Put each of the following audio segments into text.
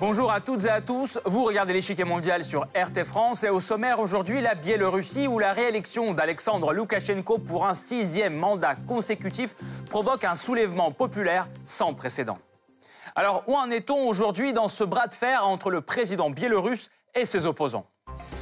Bonjour à toutes et à tous. Vous regardez l'échiquier mondial sur RT France et au sommaire aujourd'hui la Biélorussie où la réélection d'Alexandre Loukachenko pour un sixième mandat consécutif provoque un soulèvement populaire sans précédent. Alors où en est-on aujourd'hui dans ce bras de fer entre le président biélorusse et ses opposants?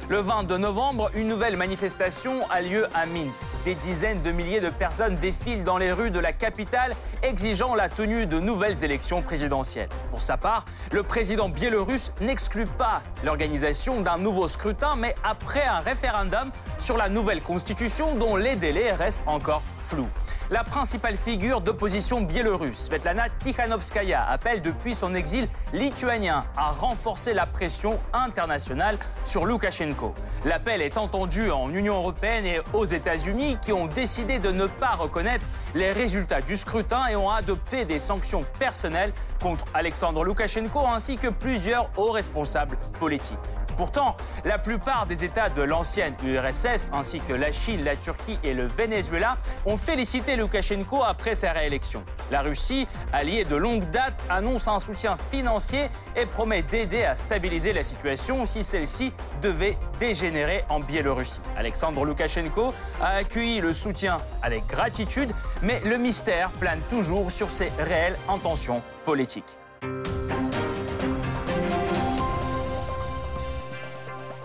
Le 22 novembre, une nouvelle manifestation a lieu à Minsk. Des dizaines de milliers de personnes défilent dans les rues de la capitale exigeant la tenue de nouvelles élections présidentielles. Pour sa part, le président biélorusse n'exclut pas l'organisation d'un nouveau scrutin, mais après un référendum sur la nouvelle constitution dont les délais restent encore flous. La principale figure d'opposition biélorusse, Svetlana Tikhanovskaya, appelle depuis son exil lituanien à renforcer la pression internationale sur Loukachenko. L'appel est entendu en Union européenne et aux États-Unis qui ont décidé de ne pas reconnaître les résultats du scrutin et ont adopté des sanctions personnelles contre Alexandre Loukachenko ainsi que plusieurs hauts responsables politiques. Pourtant, la plupart des États de l'ancienne URSS, ainsi que la Chine, la Turquie et le Venezuela, ont félicité Loukachenko après sa réélection. La Russie, alliée de longue date, annonce un soutien financier et promet d'aider à stabiliser la situation si celle-ci devait dégénérer en Biélorussie. Alexandre Loukachenko a accueilli le soutien avec gratitude, mais le mystère plane toujours sur ses réelles intentions politiques.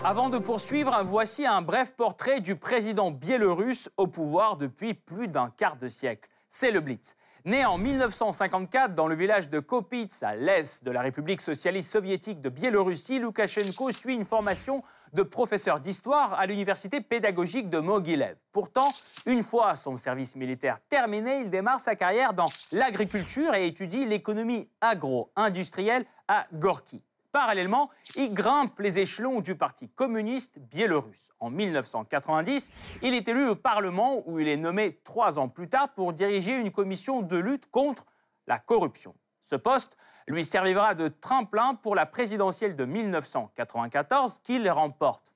Avant de poursuivre, voici un bref portrait du président biélorusse au pouvoir depuis plus d'un quart de siècle. C'est le Blitz. Né en 1954 dans le village de Kopitz, à l'est de la République socialiste soviétique de Biélorussie, Loukachenko suit une formation de professeur d'histoire à l'université pédagogique de Mogilev. Pourtant, une fois son service militaire terminé, il démarre sa carrière dans l'agriculture et étudie l'économie agro-industrielle à Gorky. Parallèlement, il grimpe les échelons du Parti communiste biélorusse. En 1990, il est élu au Parlement où il est nommé trois ans plus tard pour diriger une commission de lutte contre la corruption. Ce poste lui servira de tremplin pour la présidentielle de 1994 qu'il remporte.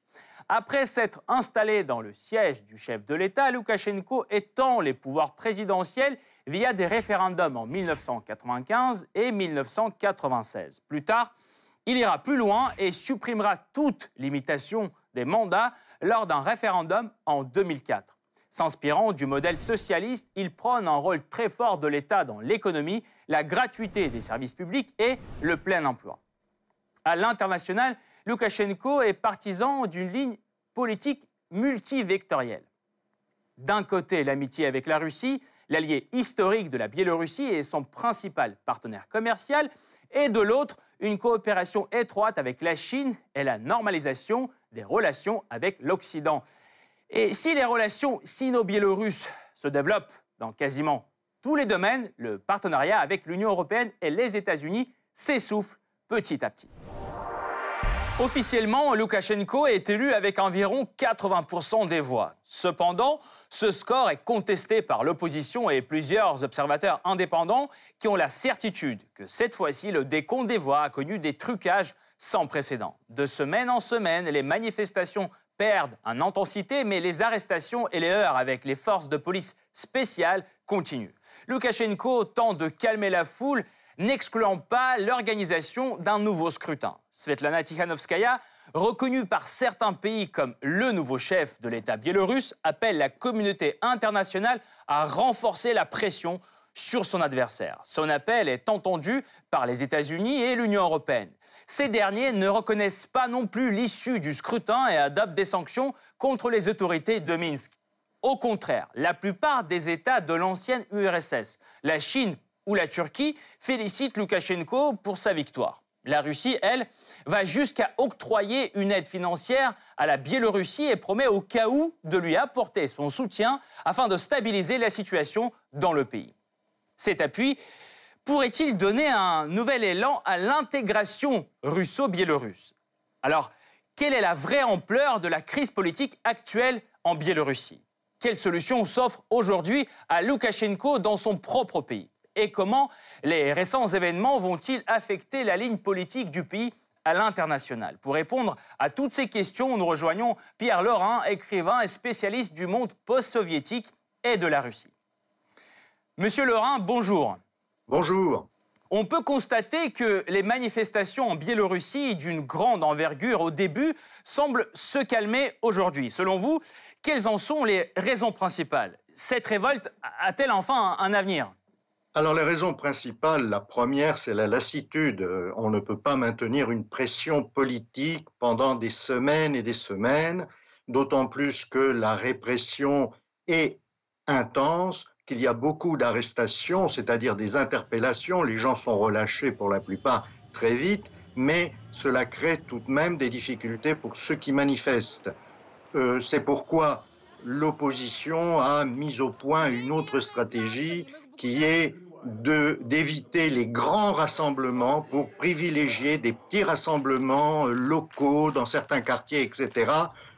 Après s'être installé dans le siège du chef de l'État, Loukachenko étend les pouvoirs présidentiels via des référendums en 1995 et 1996. Plus tard, il ira plus loin et supprimera toute limitation des mandats lors d'un référendum en 2004. S'inspirant du modèle socialiste, il prône un rôle très fort de l'État dans l'économie, la gratuité des services publics et le plein emploi. À l'international, Loukachenko est partisan d'une ligne politique multivectorielle. D'un côté, l'amitié avec la Russie, l'allié historique de la Biélorussie et son principal partenaire commercial, et de l'autre, une coopération étroite avec la Chine et la normalisation des relations avec l'Occident. Et si les relations sino-biélorusses se développent dans quasiment tous les domaines, le partenariat avec l'Union européenne et les États-Unis s'essouffle petit à petit. Officiellement, Loukachenko est élu avec environ 80% des voix. Cependant, ce score est contesté par l'opposition et plusieurs observateurs indépendants qui ont la certitude que cette fois-ci, le décompte des voix a connu des trucages sans précédent. De semaine en semaine, les manifestations perdent en intensité, mais les arrestations et les heurts avec les forces de police spéciales continuent. Loukachenko tente de calmer la foule n'excluant pas l'organisation d'un nouveau scrutin. Svetlana Tikhanovskaya, reconnue par certains pays comme le nouveau chef de l'État biélorusse, appelle la communauté internationale à renforcer la pression sur son adversaire. Son appel est entendu par les États-Unis et l'Union européenne. Ces derniers ne reconnaissent pas non plus l'issue du scrutin et adoptent des sanctions contre les autorités de Minsk. Au contraire, la plupart des États de l'ancienne URSS, la Chine où la Turquie félicite Loukachenko pour sa victoire. La Russie, elle, va jusqu'à octroyer une aide financière à la Biélorussie et promet au cas où de lui apporter son soutien afin de stabiliser la situation dans le pays. Cet appui pourrait-il donner un nouvel élan à l'intégration russo-biélorusse? Alors, quelle est la vraie ampleur de la crise politique actuelle en Biélorussie? Quelle solution s'offre aujourd'hui à Loukachenko dans son propre pays? Et comment les récents événements vont-ils affecter la ligne politique du pays à l'international Pour répondre à toutes ces questions, nous rejoignons Pierre Laurin, écrivain et spécialiste du monde post-soviétique et de la Russie. Monsieur Laurin, bonjour. Bonjour. On peut constater que les manifestations en Biélorussie d'une grande envergure au début semblent se calmer aujourd'hui. Selon vous, quelles en sont les raisons principales? Cette révolte a-t-elle enfin un avenir? Alors les raisons principales, la première, c'est la lassitude. On ne peut pas maintenir une pression politique pendant des semaines et des semaines, d'autant plus que la répression est intense, qu'il y a beaucoup d'arrestations, c'est-à-dire des interpellations. Les gens sont relâchés pour la plupart très vite, mais cela crée tout de même des difficultés pour ceux qui manifestent. Euh, c'est pourquoi l'opposition a mis au point une autre stratégie qui est d'éviter les grands rassemblements pour privilégier des petits rassemblements euh, locaux dans certains quartiers, etc.,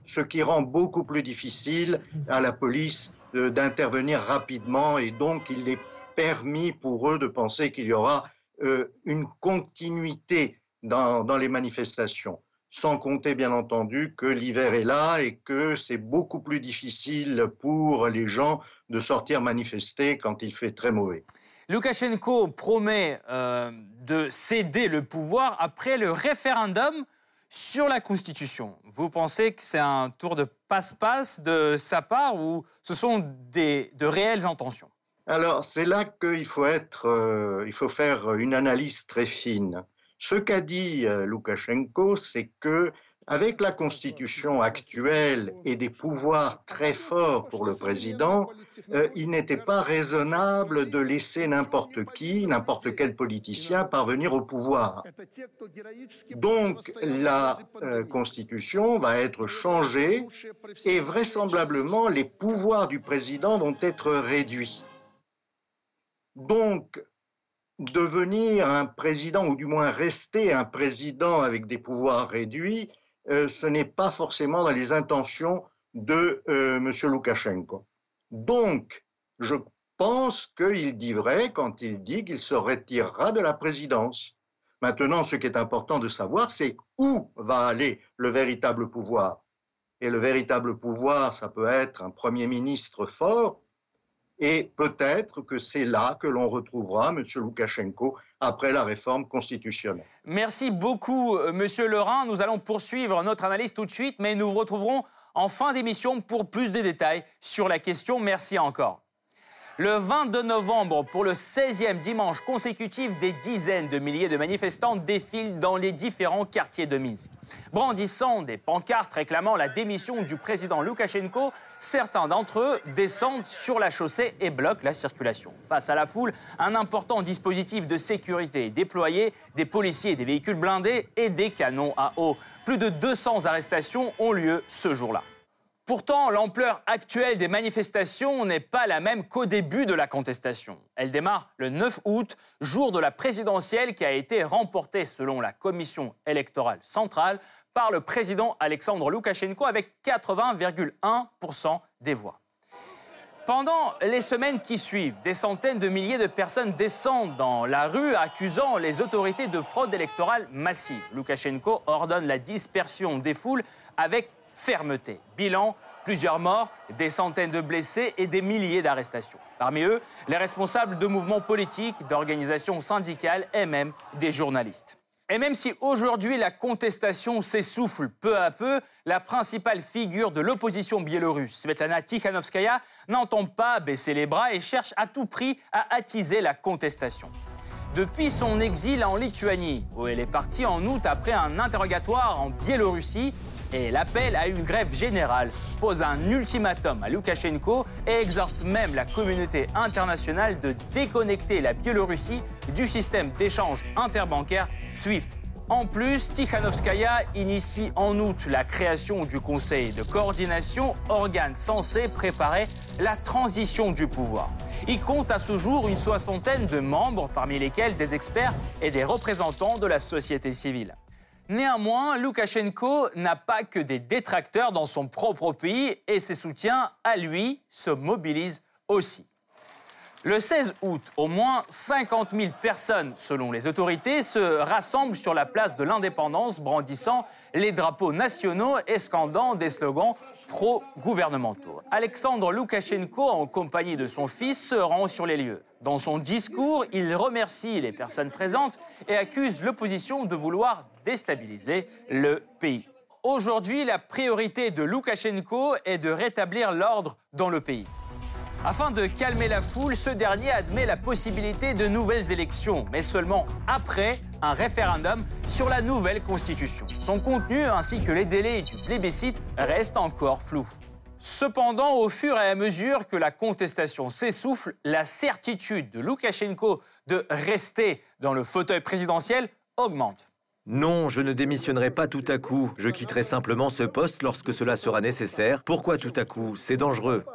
ce qui rend beaucoup plus difficile à la police d'intervenir rapidement et donc il est permis pour eux de penser qu'il y aura euh, une continuité dans, dans les manifestations sans compter bien entendu que l'hiver est là et que c'est beaucoup plus difficile pour les gens de sortir manifester quand il fait très mauvais. Loukachenko promet euh, de céder le pouvoir après le référendum sur la Constitution. Vous pensez que c'est un tour de passe-passe de sa part ou ce sont des, de réelles intentions? Alors, c'est là qu'il faut, être, euh, il faut faire une analyse très fine. Ce qu'a dit euh, Loukachenko, c'est que avec la constitution actuelle et des pouvoirs très forts pour le président, euh, il n'était pas raisonnable de laisser n'importe qui, n'importe quel politicien parvenir au pouvoir. Donc la euh, constitution va être changée et vraisemblablement les pouvoirs du président vont être réduits. Donc devenir un président, ou du moins rester un président avec des pouvoirs réduits, euh, ce n'est pas forcément dans les intentions de euh, M. Loukachenko. Donc, je pense qu'il dit vrai quand il dit qu'il se retirera de la présidence. Maintenant, ce qui est important de savoir, c'est où va aller le véritable pouvoir. Et le véritable pouvoir, ça peut être un Premier ministre fort, et peut-être que c'est là que l'on retrouvera M. Loukachenko après la réforme constitutionnelle. Merci beaucoup, euh, Monsieur Lerin. Nous allons poursuivre notre analyse tout de suite, mais nous vous retrouverons en fin d'émission pour plus de détails sur la question. Merci encore. Le 22 novembre, pour le 16e dimanche consécutif, des dizaines de milliers de manifestants défilent dans les différents quartiers de Minsk. Brandissant des pancartes réclamant la démission du président Loukachenko, certains d'entre eux descendent sur la chaussée et bloquent la circulation. Face à la foule, un important dispositif de sécurité est déployé, des policiers, des véhicules blindés et des canons à eau. Plus de 200 arrestations ont lieu ce jour-là. Pourtant, l'ampleur actuelle des manifestations n'est pas la même qu'au début de la contestation. Elle démarre le 9 août, jour de la présidentielle qui a été remportée selon la commission électorale centrale par le président Alexandre Loukachenko avec 80,1% des voix. Pendant les semaines qui suivent, des centaines de milliers de personnes descendent dans la rue accusant les autorités de fraude électorale massive. Loukachenko ordonne la dispersion des foules avec fermeté. Bilan, plusieurs morts, des centaines de blessés et des milliers d'arrestations. Parmi eux, les responsables de mouvements politiques, d'organisations syndicales et même des journalistes. Et même si aujourd'hui la contestation s'essouffle peu à peu, la principale figure de l'opposition biélorusse, Svetlana Tikhanovskaya, n'entend pas baisser les bras et cherche à tout prix à attiser la contestation. Depuis son exil en Lituanie, où elle est partie en août après un interrogatoire en Biélorussie, et l'appel à une grève générale pose un ultimatum à Loukachenko et exhorte même la communauté internationale de déconnecter la Biélorussie du système d'échange interbancaire SWIFT. En plus, Tikhanovskaya initie en août la création du Conseil de coordination, organe censé préparer la transition du pouvoir. Il compte à ce jour une soixantaine de membres, parmi lesquels des experts et des représentants de la société civile. Néanmoins, Loukachenko n'a pas que des détracteurs dans son propre pays et ses soutiens à lui se mobilisent aussi. Le 16 août, au moins 50 000 personnes, selon les autorités, se rassemblent sur la place de l'indépendance, brandissant les drapeaux nationaux et scandant des slogans pro-gouvernementaux. Alexandre Loukachenko, en compagnie de son fils, se rend sur les lieux. Dans son discours, il remercie les personnes présentes et accuse l'opposition de vouloir déstabiliser le pays. Aujourd'hui, la priorité de Loukachenko est de rétablir l'ordre dans le pays. Afin de calmer la foule, ce dernier admet la possibilité de nouvelles élections, mais seulement après un référendum sur la nouvelle constitution. Son contenu ainsi que les délais du plébiscite restent encore flous. Cependant, au fur et à mesure que la contestation s'essouffle, la certitude de Loukachenko de rester dans le fauteuil présidentiel augmente. Non, je ne démissionnerai pas tout à coup. Je quitterai simplement ce poste lorsque cela sera nécessaire. Pourquoi tout à coup? C'est dangereux.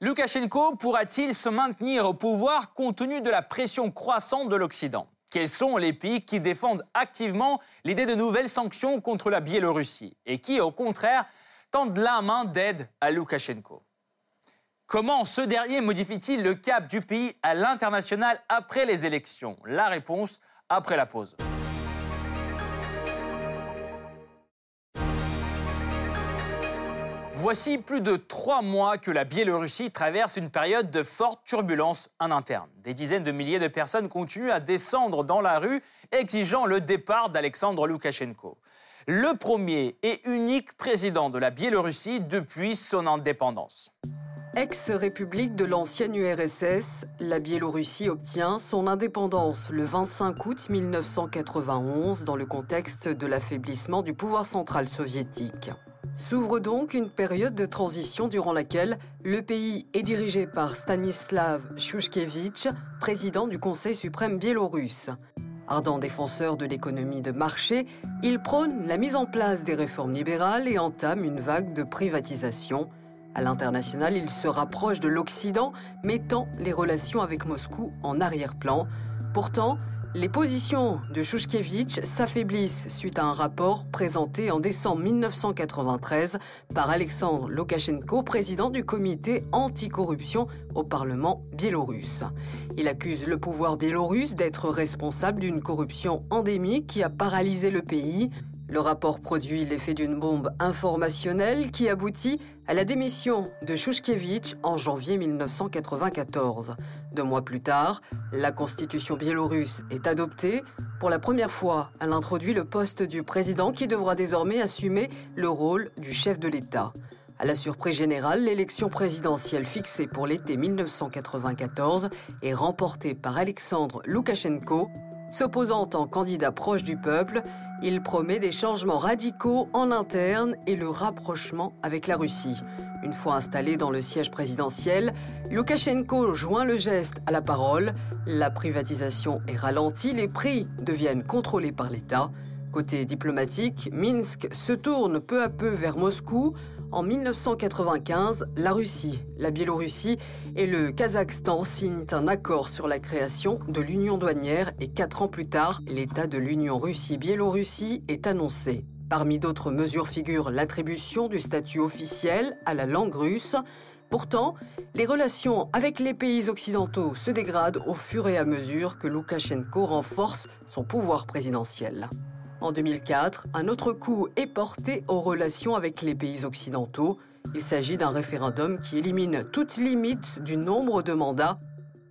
Loukachenko pourra-t-il se maintenir au pouvoir compte tenu de la pression croissante de l'Occident? Quels sont les pays qui défendent activement l'idée de nouvelles sanctions contre la Biélorussie et qui, au contraire, tendent la main d'aide à Loukachenko Comment ce dernier modifie-t-il le cap du pays à l'international après les élections? La réponse après la pause. Voici plus de trois mois que la Biélorussie traverse une période de forte turbulence en interne. Des dizaines de milliers de personnes continuent à descendre dans la rue, exigeant le départ d'Alexandre Loukachenko. Le premier et unique président de la Biélorussie depuis son indépendance. Ex-république de l'ancienne URSS, la Biélorussie obtient son indépendance le 25 août 1991 dans le contexte de l'affaiblissement du pouvoir central soviétique. S'ouvre donc une période de transition durant laquelle le pays est dirigé par Stanislav Shushkevich, président du Conseil suprême biélorusse. Ardent défenseur de l'économie de marché, il prône la mise en place des réformes libérales et entame une vague de privatisation. À l'international, il se rapproche de l'Occident, mettant les relations avec Moscou en arrière-plan. Pourtant, les positions de Shushkevich s'affaiblissent suite à un rapport présenté en décembre 1993 par Alexandre Loukachenko, président du comité anticorruption au Parlement biélorusse. Il accuse le pouvoir biélorusse d'être responsable d'une corruption endémique qui a paralysé le pays. Le rapport produit l'effet d'une bombe informationnelle qui aboutit à la démission de Shushkevich en janvier 1994. Deux mois plus tard, la constitution biélorusse est adoptée. Pour la première fois, elle introduit le poste du président qui devra désormais assumer le rôle du chef de l'État. À la surprise générale, l'élection présidentielle fixée pour l'été 1994 est remportée par Alexandre Loukachenko, S'opposant en candidat proche du peuple, il promet des changements radicaux en interne et le rapprochement avec la Russie. Une fois installé dans le siège présidentiel, Loukachenko joint le geste à la parole. La privatisation est ralentie, les prix deviennent contrôlés par l'État. Côté diplomatique, Minsk se tourne peu à peu vers Moscou en 1995, la Russie, la Biélorussie et le Kazakhstan signent un accord sur la création de l'Union douanière et quatre ans plus tard, l'état de l'Union Russie-Biélorussie est annoncé. Parmi d'autres mesures figure l'attribution du statut officiel à la langue russe. Pourtant, les relations avec les pays occidentaux se dégradent au fur et à mesure que Loukachenko renforce son pouvoir présidentiel. En 2004, un autre coup est porté aux relations avec les pays occidentaux. Il s'agit d'un référendum qui élimine toute limite du nombre de mandats.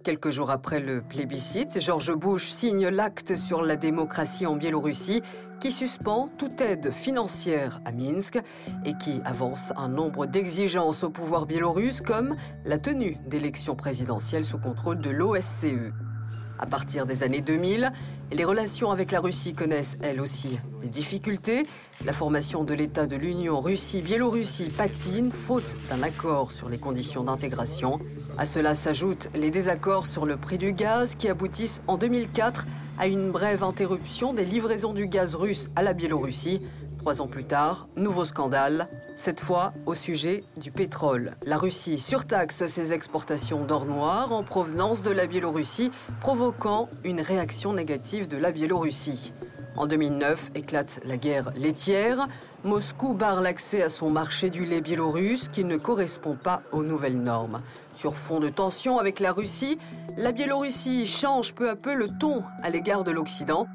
Quelques jours après le plébiscite, George Bush signe l'acte sur la démocratie en Biélorussie qui suspend toute aide financière à Minsk et qui avance un nombre d'exigences au pouvoir biélorusse comme la tenue d'élections présidentielles sous contrôle de l'OSCE. À partir des années 2000, les relations avec la Russie connaissent elles aussi des difficultés. La formation de l'État de l'Union Russie-Biélorussie patine faute d'un accord sur les conditions d'intégration. À cela s'ajoutent les désaccords sur le prix du gaz qui aboutissent en 2004 à une brève interruption des livraisons du gaz russe à la Biélorussie. Trois ans plus tard, nouveau scandale, cette fois au sujet du pétrole. La Russie surtaxe ses exportations d'or noir en provenance de la Biélorussie, provoquant une réaction négative de la Biélorussie. En 2009 éclate la guerre laitière. Moscou barre l'accès à son marché du lait biélorusse qui ne correspond pas aux nouvelles normes. Sur fond de tension avec la Russie, la Biélorussie change peu à peu le ton à l'égard de l'Occident.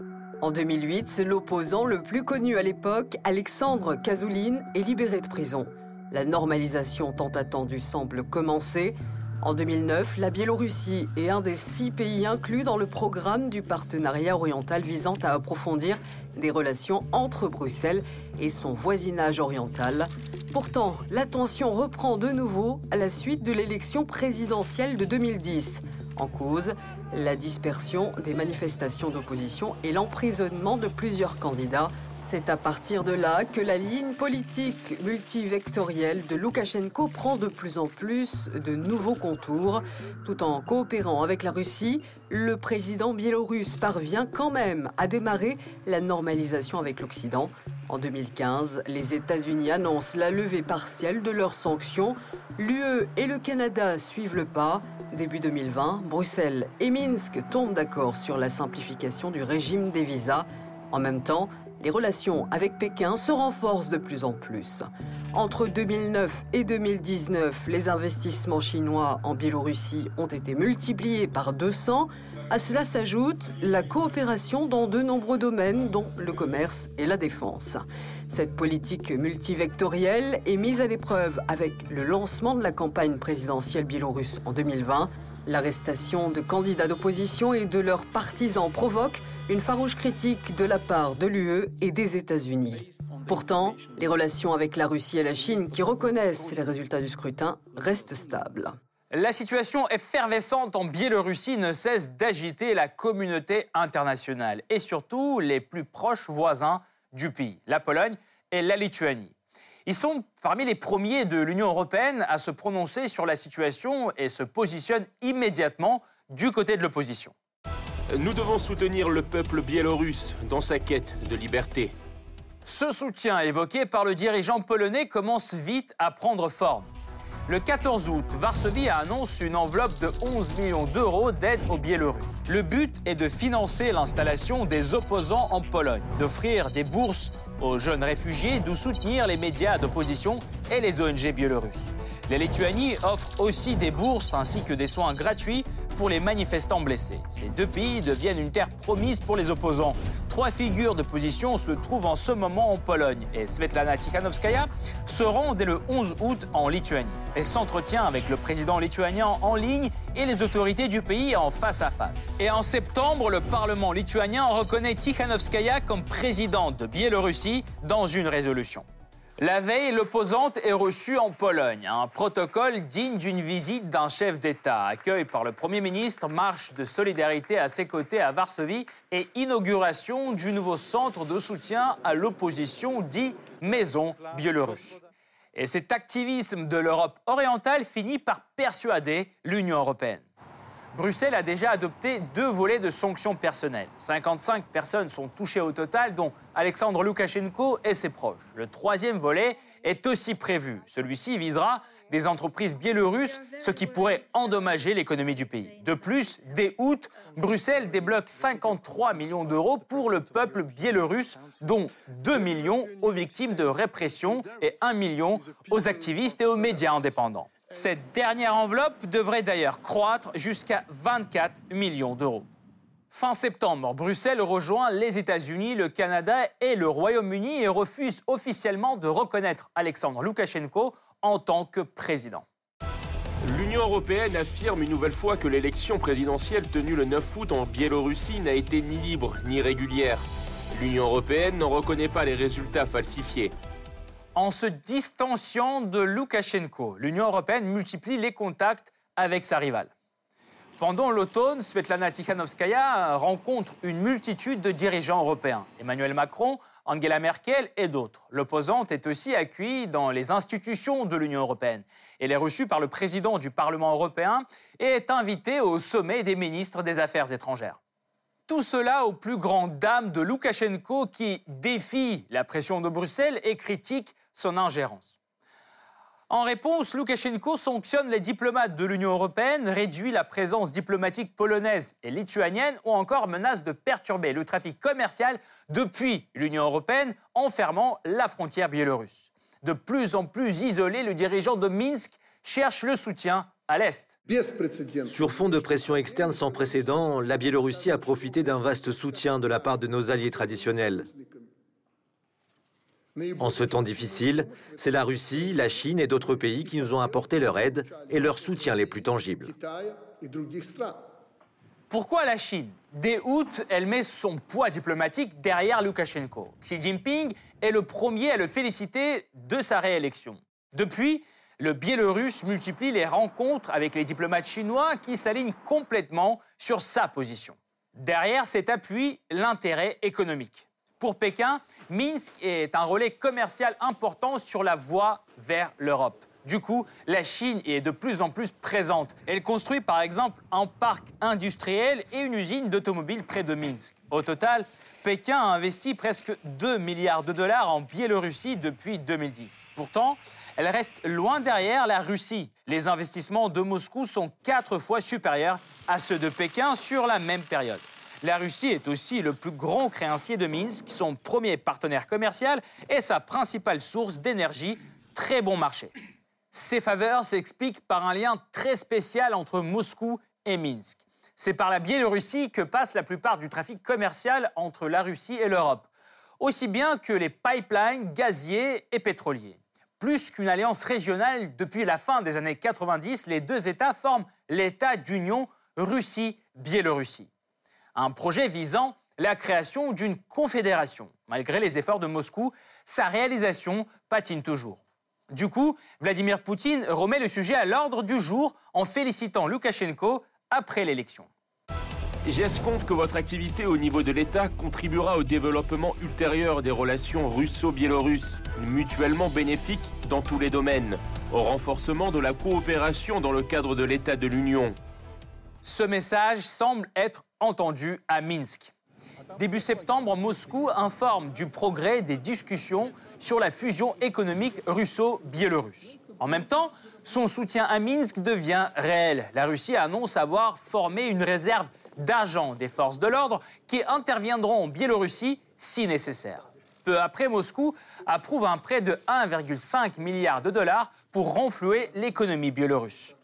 En 2008, l'opposant le plus connu à l'époque, Alexandre Kazouline, est libéré de prison. La normalisation tant attendue semble commencer. En 2009, la Biélorussie est un des six pays inclus dans le programme du partenariat oriental visant à approfondir des relations entre Bruxelles et son voisinage oriental. Pourtant, la tension reprend de nouveau à la suite de l'élection présidentielle de 2010. En cause, la dispersion des manifestations d'opposition et l'emprisonnement de plusieurs candidats c'est à partir de là que la ligne politique multivectorielle de Loukachenko prend de plus en plus de nouveaux contours. Tout en coopérant avec la Russie, le président biélorusse parvient quand même à démarrer la normalisation avec l'Occident. En 2015, les États-Unis annoncent la levée partielle de leurs sanctions. L'UE et le Canada suivent le pas. Début 2020, Bruxelles et Minsk tombent d'accord sur la simplification du régime des visas. En même temps, les relations avec Pékin se renforcent de plus en plus. Entre 2009 et 2019, les investissements chinois en Biélorussie ont été multipliés par 200. À cela s'ajoute la coopération dans de nombreux domaines, dont le commerce et la défense. Cette politique multivectorielle est mise à l'épreuve avec le lancement de la campagne présidentielle biélorusse en 2020 L'arrestation de candidats d'opposition et de leurs partisans provoque une farouche critique de la part de l'UE et des États-Unis. Pourtant, les relations avec la Russie et la Chine, qui reconnaissent les résultats du scrutin, restent stables. La situation effervescente en Biélorussie ne cesse d'agiter la communauté internationale et surtout les plus proches voisins du pays, la Pologne et la Lituanie. Ils sont parmi les premiers de l'Union européenne à se prononcer sur la situation et se positionnent immédiatement du côté de l'opposition. Nous devons soutenir le peuple biélorusse dans sa quête de liberté. Ce soutien évoqué par le dirigeant polonais commence vite à prendre forme. Le 14 août, Varsovie annonce une enveloppe de 11 millions d'euros d'aide aux Biélorusses. Le but est de financer l'installation des opposants en Pologne, d'offrir des bourses aux jeunes réfugiés, d'où soutenir les médias d'opposition et les ONG biélorusses. La Lituanie offre aussi des bourses ainsi que des soins gratuits pour les manifestants blessés. Ces deux pays deviennent une terre promise pour les opposants. Trois figures de position se trouvent en ce moment en Pologne et Svetlana Tikhanovskaya se rend dès le 11 août en Lituanie. Elle s'entretient avec le président lituanien en ligne et les autorités du pays en face à face. Et en septembre, le Parlement lituanien reconnaît Tikhanovskaya comme présidente de Biélorussie dans une résolution. La veille, l'opposante est reçue en Pologne. Un protocole digne d'une visite d'un chef d'État, accueil par le Premier ministre, marche de solidarité à ses côtés à Varsovie et inauguration du nouveau centre de soutien à l'opposition dit Maison biélorusse. Et cet activisme de l'Europe orientale finit par persuader l'Union européenne. Bruxelles a déjà adopté deux volets de sanctions personnelles. 55 personnes sont touchées au total, dont Alexandre Loukachenko et ses proches. Le troisième volet est aussi prévu. Celui-ci visera des entreprises biélorusses, ce qui pourrait endommager l'économie du pays. De plus, dès août, Bruxelles débloque 53 millions d'euros pour le peuple biélorusse, dont 2 millions aux victimes de répression et 1 million aux activistes et aux médias indépendants. Cette dernière enveloppe devrait d'ailleurs croître jusqu'à 24 millions d'euros. Fin septembre, Bruxelles rejoint les États-Unis, le Canada et le Royaume-Uni et refuse officiellement de reconnaître Alexandre Loukachenko en tant que président. L'Union européenne affirme une nouvelle fois que l'élection présidentielle tenue le 9 août en Biélorussie n'a été ni libre ni régulière. L'Union européenne n'en reconnaît pas les résultats falsifiés. En se distanciant de Loukachenko, l'Union européenne multiplie les contacts avec sa rivale. Pendant l'automne, Svetlana Tikhanovskaya rencontre une multitude de dirigeants européens. Emmanuel Macron, Angela Merkel et d'autres. L'opposante est aussi accueillie dans les institutions de l'Union européenne. Elle est reçue par le président du Parlement européen et est invitée au sommet des ministres des Affaires étrangères. Tout cela aux plus grandes dames de Loukachenko qui défie la pression de Bruxelles et critique son ingérence. En réponse, Loukachenko sanctionne les diplomates de l'Union européenne, réduit la présence diplomatique polonaise et lituanienne ou encore menace de perturber le trafic commercial depuis l'Union européenne en fermant la frontière biélorusse. De plus en plus isolé, le dirigeant de Minsk cherche le soutien à l'Est. Sur fond de pression externe sans précédent, la Biélorussie a profité d'un vaste soutien de la part de nos alliés traditionnels. En ce temps difficile, c'est la Russie, la Chine et d'autres pays qui nous ont apporté leur aide et leur soutien les plus tangibles. Pourquoi la Chine Dès août, elle met son poids diplomatique derrière Loukachenko? Xi Jinping est le premier à le féliciter de sa réélection. Depuis, le Biélorusse multiplie les rencontres avec les diplomates chinois qui s'alignent complètement sur sa position. Derrière cet appui, l'intérêt économique. Pour Pékin, Minsk est un relais commercial important sur la voie vers l'Europe. Du coup, la Chine est de plus en plus présente. Elle construit par exemple un parc industriel et une usine d'automobiles près de Minsk. Au total, Pékin a investi presque 2 milliards de dollars en Biélorussie depuis 2010. Pourtant, elle reste loin derrière la Russie. Les investissements de Moscou sont quatre fois supérieurs à ceux de Pékin sur la même période. La Russie est aussi le plus grand créancier de Minsk, son premier partenaire commercial et sa principale source d'énergie. Très bon marché. Ces faveurs s'expliquent par un lien très spécial entre Moscou et Minsk. C'est par la Biélorussie que passe la plupart du trafic commercial entre la Russie et l'Europe, aussi bien que les pipelines gaziers et pétroliers. Plus qu'une alliance régionale, depuis la fin des années 90, les deux États forment l'État d'union Russie-Biélorussie un projet visant la création d'une confédération. Malgré les efforts de Moscou, sa réalisation patine toujours. Du coup, Vladimir Poutine remet le sujet à l'ordre du jour en félicitant Loukachenko après l'élection. J'escompte que votre activité au niveau de l'État contribuera au développement ultérieur des relations russo-biélorusses, mutuellement bénéfiques dans tous les domaines, au renforcement de la coopération dans le cadre de l'État de l'Union. Ce message semble être entendu à Minsk. Début septembre, Moscou informe du progrès des discussions sur la fusion économique russo-biélorusse. En même temps, son soutien à Minsk devient réel. La Russie annonce avoir formé une réserve d'agents des forces de l'ordre qui interviendront en Biélorussie si nécessaire. Peu après, Moscou approuve un prêt de 1,5 milliard de dollars pour renflouer l'économie biélorusse.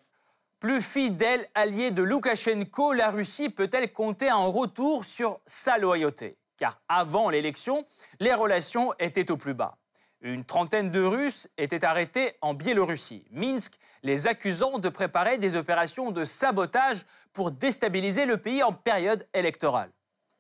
Plus fidèle allié de Loukachenko, la Russie peut-elle compter un retour sur sa loyauté? Car avant l'élection, les relations étaient au plus bas. Une trentaine de Russes étaient arrêtés en Biélorussie, Minsk, les accusant de préparer des opérations de sabotage pour déstabiliser le pays en période électorale.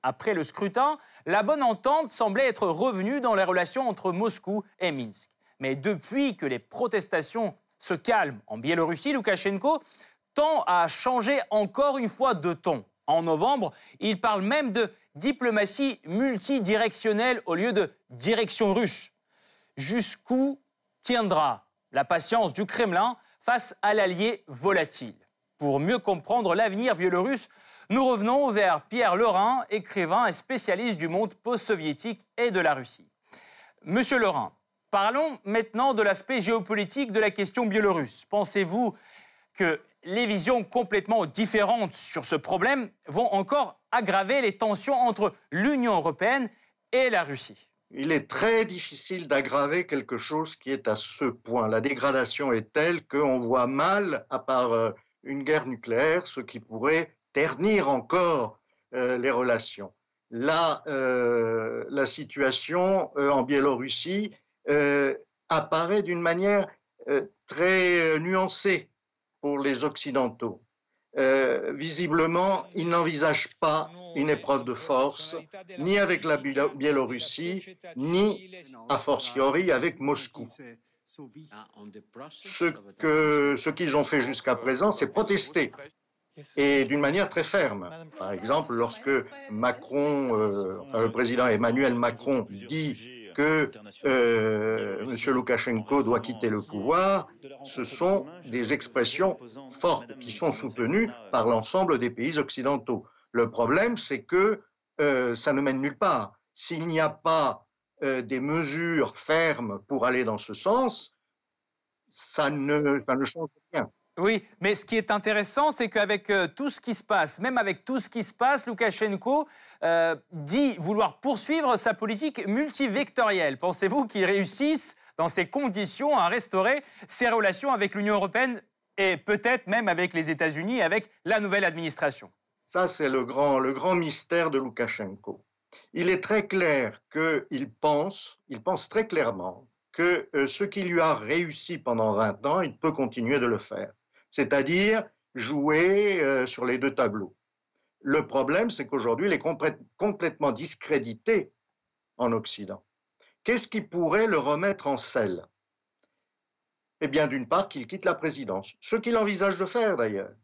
Après le scrutin, la bonne entente semblait être revenue dans les relations entre Moscou et Minsk. Mais depuis que les protestations se calment en Biélorussie, Loukachenko tend à changer encore une fois de ton. En novembre, il parle même de diplomatie multidirectionnelle au lieu de direction russe. Jusqu'où tiendra la patience du Kremlin face à l'allié volatile? Pour mieux comprendre l'avenir biélorusse, nous revenons vers Pierre Lorrain, écrivain et spécialiste du monde post-soviétique et de la Russie. Monsieur Lorrain, parlons maintenant de l'aspect géopolitique de la question biélorusse. Pensez-vous que les visions complètement différentes sur ce problème vont encore aggraver les tensions entre l'Union européenne et la Russie? Il est très difficile d'aggraver quelque chose qui est à ce point. La dégradation est telle qu'on voit mal, à part euh, une guerre nucléaire, ce qui pourrait ternir encore euh, les relations. Là, euh, la situation en Biélorussie apparaît d'une manière très nuancée pour les Occidentaux. Euh, visiblement, ils n'envisagent pas une épreuve de force, ni avec la Biélorussie, ni a fortiori avec Moscou. Ce qu'ils ont fait jusqu'à présent, c'est protester, et d'une manière très ferme. Par exemple, lorsque Macron, euh, le président Emmanuel Macron dit que euh, M. Loukachenko doit quitter le pouvoir, ce sont des expressions fortes qui sont soutenues par l'ensemble des pays occidentaux. Le problème, c'est que euh, ça ne mène nulle part. S'il n'y a pas euh, des mesures fermes pour aller dans ce sens, ça ne, ça ne change rien. Oui, mais ce qui est intéressant, c'est qu'avec euh, tout ce qui se passe, même avec tout ce qui se passe, Loukachenko euh, dit vouloir poursuivre sa politique multivectorielle. Pensez-vous qu'il réussisse dans ces conditions à restaurer ses relations avec l'Union européenne et peut-être même avec les États-Unis, avec la nouvelle administration? Ça, c'est le grand, le grand mystère de Loukachenko. Il est très clair qu'il pense, il pense très clairement que euh, ce qui lui a réussi pendant 20 ans, il peut continuer de le faire c'est-à-dire jouer euh, sur les deux tableaux. Le problème, c'est qu'aujourd'hui, il est complètement discrédité en Occident. Qu'est-ce qui pourrait le remettre en selle? Eh bien, d'une part, qu'il quitte la présidence, ce qu'il envisage de faire d'ailleurs,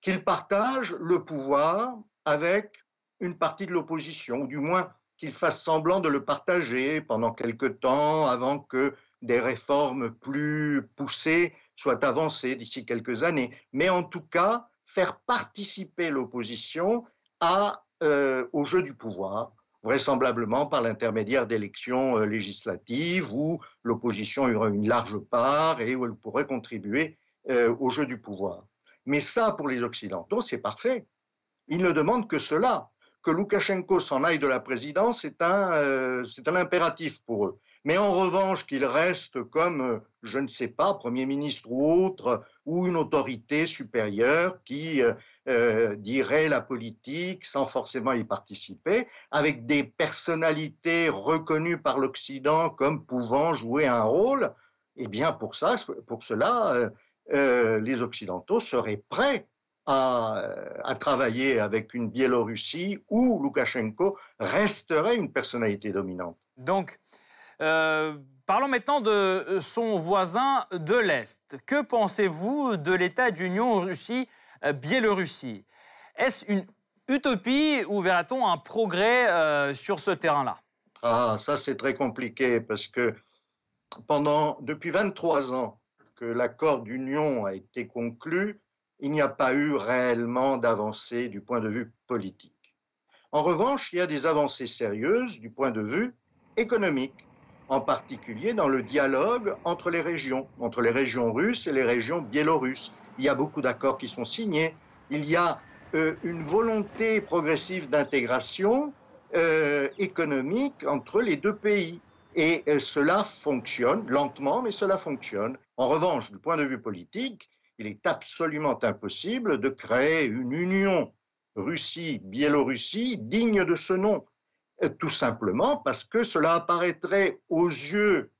qu'il partage le pouvoir avec une partie de l'opposition, ou du moins qu'il fasse semblant de le partager pendant quelque temps avant que des réformes plus poussées soit avancé d'ici quelques années, mais en tout cas faire participer l'opposition euh, au jeu du pouvoir, vraisemblablement par l'intermédiaire d'élections euh, législatives où l'opposition aurait une large part et où elle pourrait contribuer euh, au jeu du pouvoir. Mais ça, pour les Occidentaux, c'est parfait. Ils ne demandent que cela. Que Loukachenko s'en aille de la présidence, c'est un, c'est un impératif pour eux. Mais en revanche, qu'il reste comme, euh, je ne sais pas, Premier ministre ou autre, ou une autorité supérieure qui euh, euh, dirait la politique sans forcément y participer, avec des personnalités reconnues par l'Occident comme pouvant jouer un rôle, eh bien pour, ça, pour cela, les Occidentaux seraient prêts à, à, travailler avec une Biélorussie où Loukachenko resterait une personnalité dominante. Donc, euh, parlons maintenant de son voisin de l'Est. Que pensez-vous de l'état d'union Russie-Biélorussie? Est-ce une utopie ou verra-t-on un progrès euh, sur ce terrain-là? Ah, ça c'est très compliqué parce que pendant, depuis 23 ans que l'accord d'union a été conclu, il n'y a pas eu réellement d'avancée du point de vue politique. En revanche, il y a des avancées sérieuses du point de vue économique en particulier dans le dialogue entre les régions, entre les régions russes et les régions biélorusses. Il y a beaucoup d'accords qui sont signés. Il y a euh, une volonté progressive d'intégration euh, économique entre les deux pays. Et euh, cela fonctionne, lentement, mais cela fonctionne. En revanche, du point de vue politique, il est absolument impossible de créer une union Russie-Biélorussie digne de ce nom tout simplement parce que cela apparaîtrait aux yeux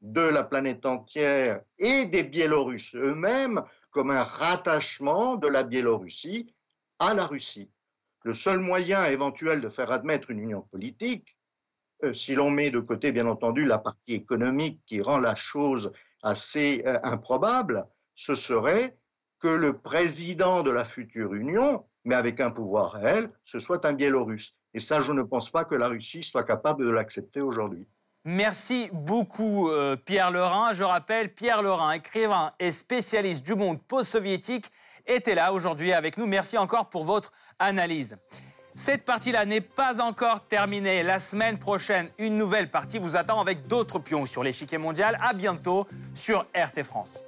de la planète entière et des Biélorusses eux-mêmes comme un rattachement de la Biélorussie à la Russie. Le seul moyen éventuel de faire admettre une union politique, euh, si l'on met de côté bien entendu la partie économique qui rend la chose assez euh, improbable, ce serait que le président de la future union, mais avec un pouvoir réel, ce soit un Biélorusse. Et ça, je ne pense pas que la Russie soit capable de l'accepter aujourd'hui. Merci beaucoup, euh, Pierre Lerin. Je rappelle, Pierre Lerin, écrivain et spécialiste du monde post-soviétique, était là aujourd'hui avec nous. Merci encore pour votre analyse. Cette partie-là n'est pas encore terminée. La semaine prochaine, une nouvelle partie vous attend avec d'autres pions sur l'échiquier mondial. À bientôt sur RT France.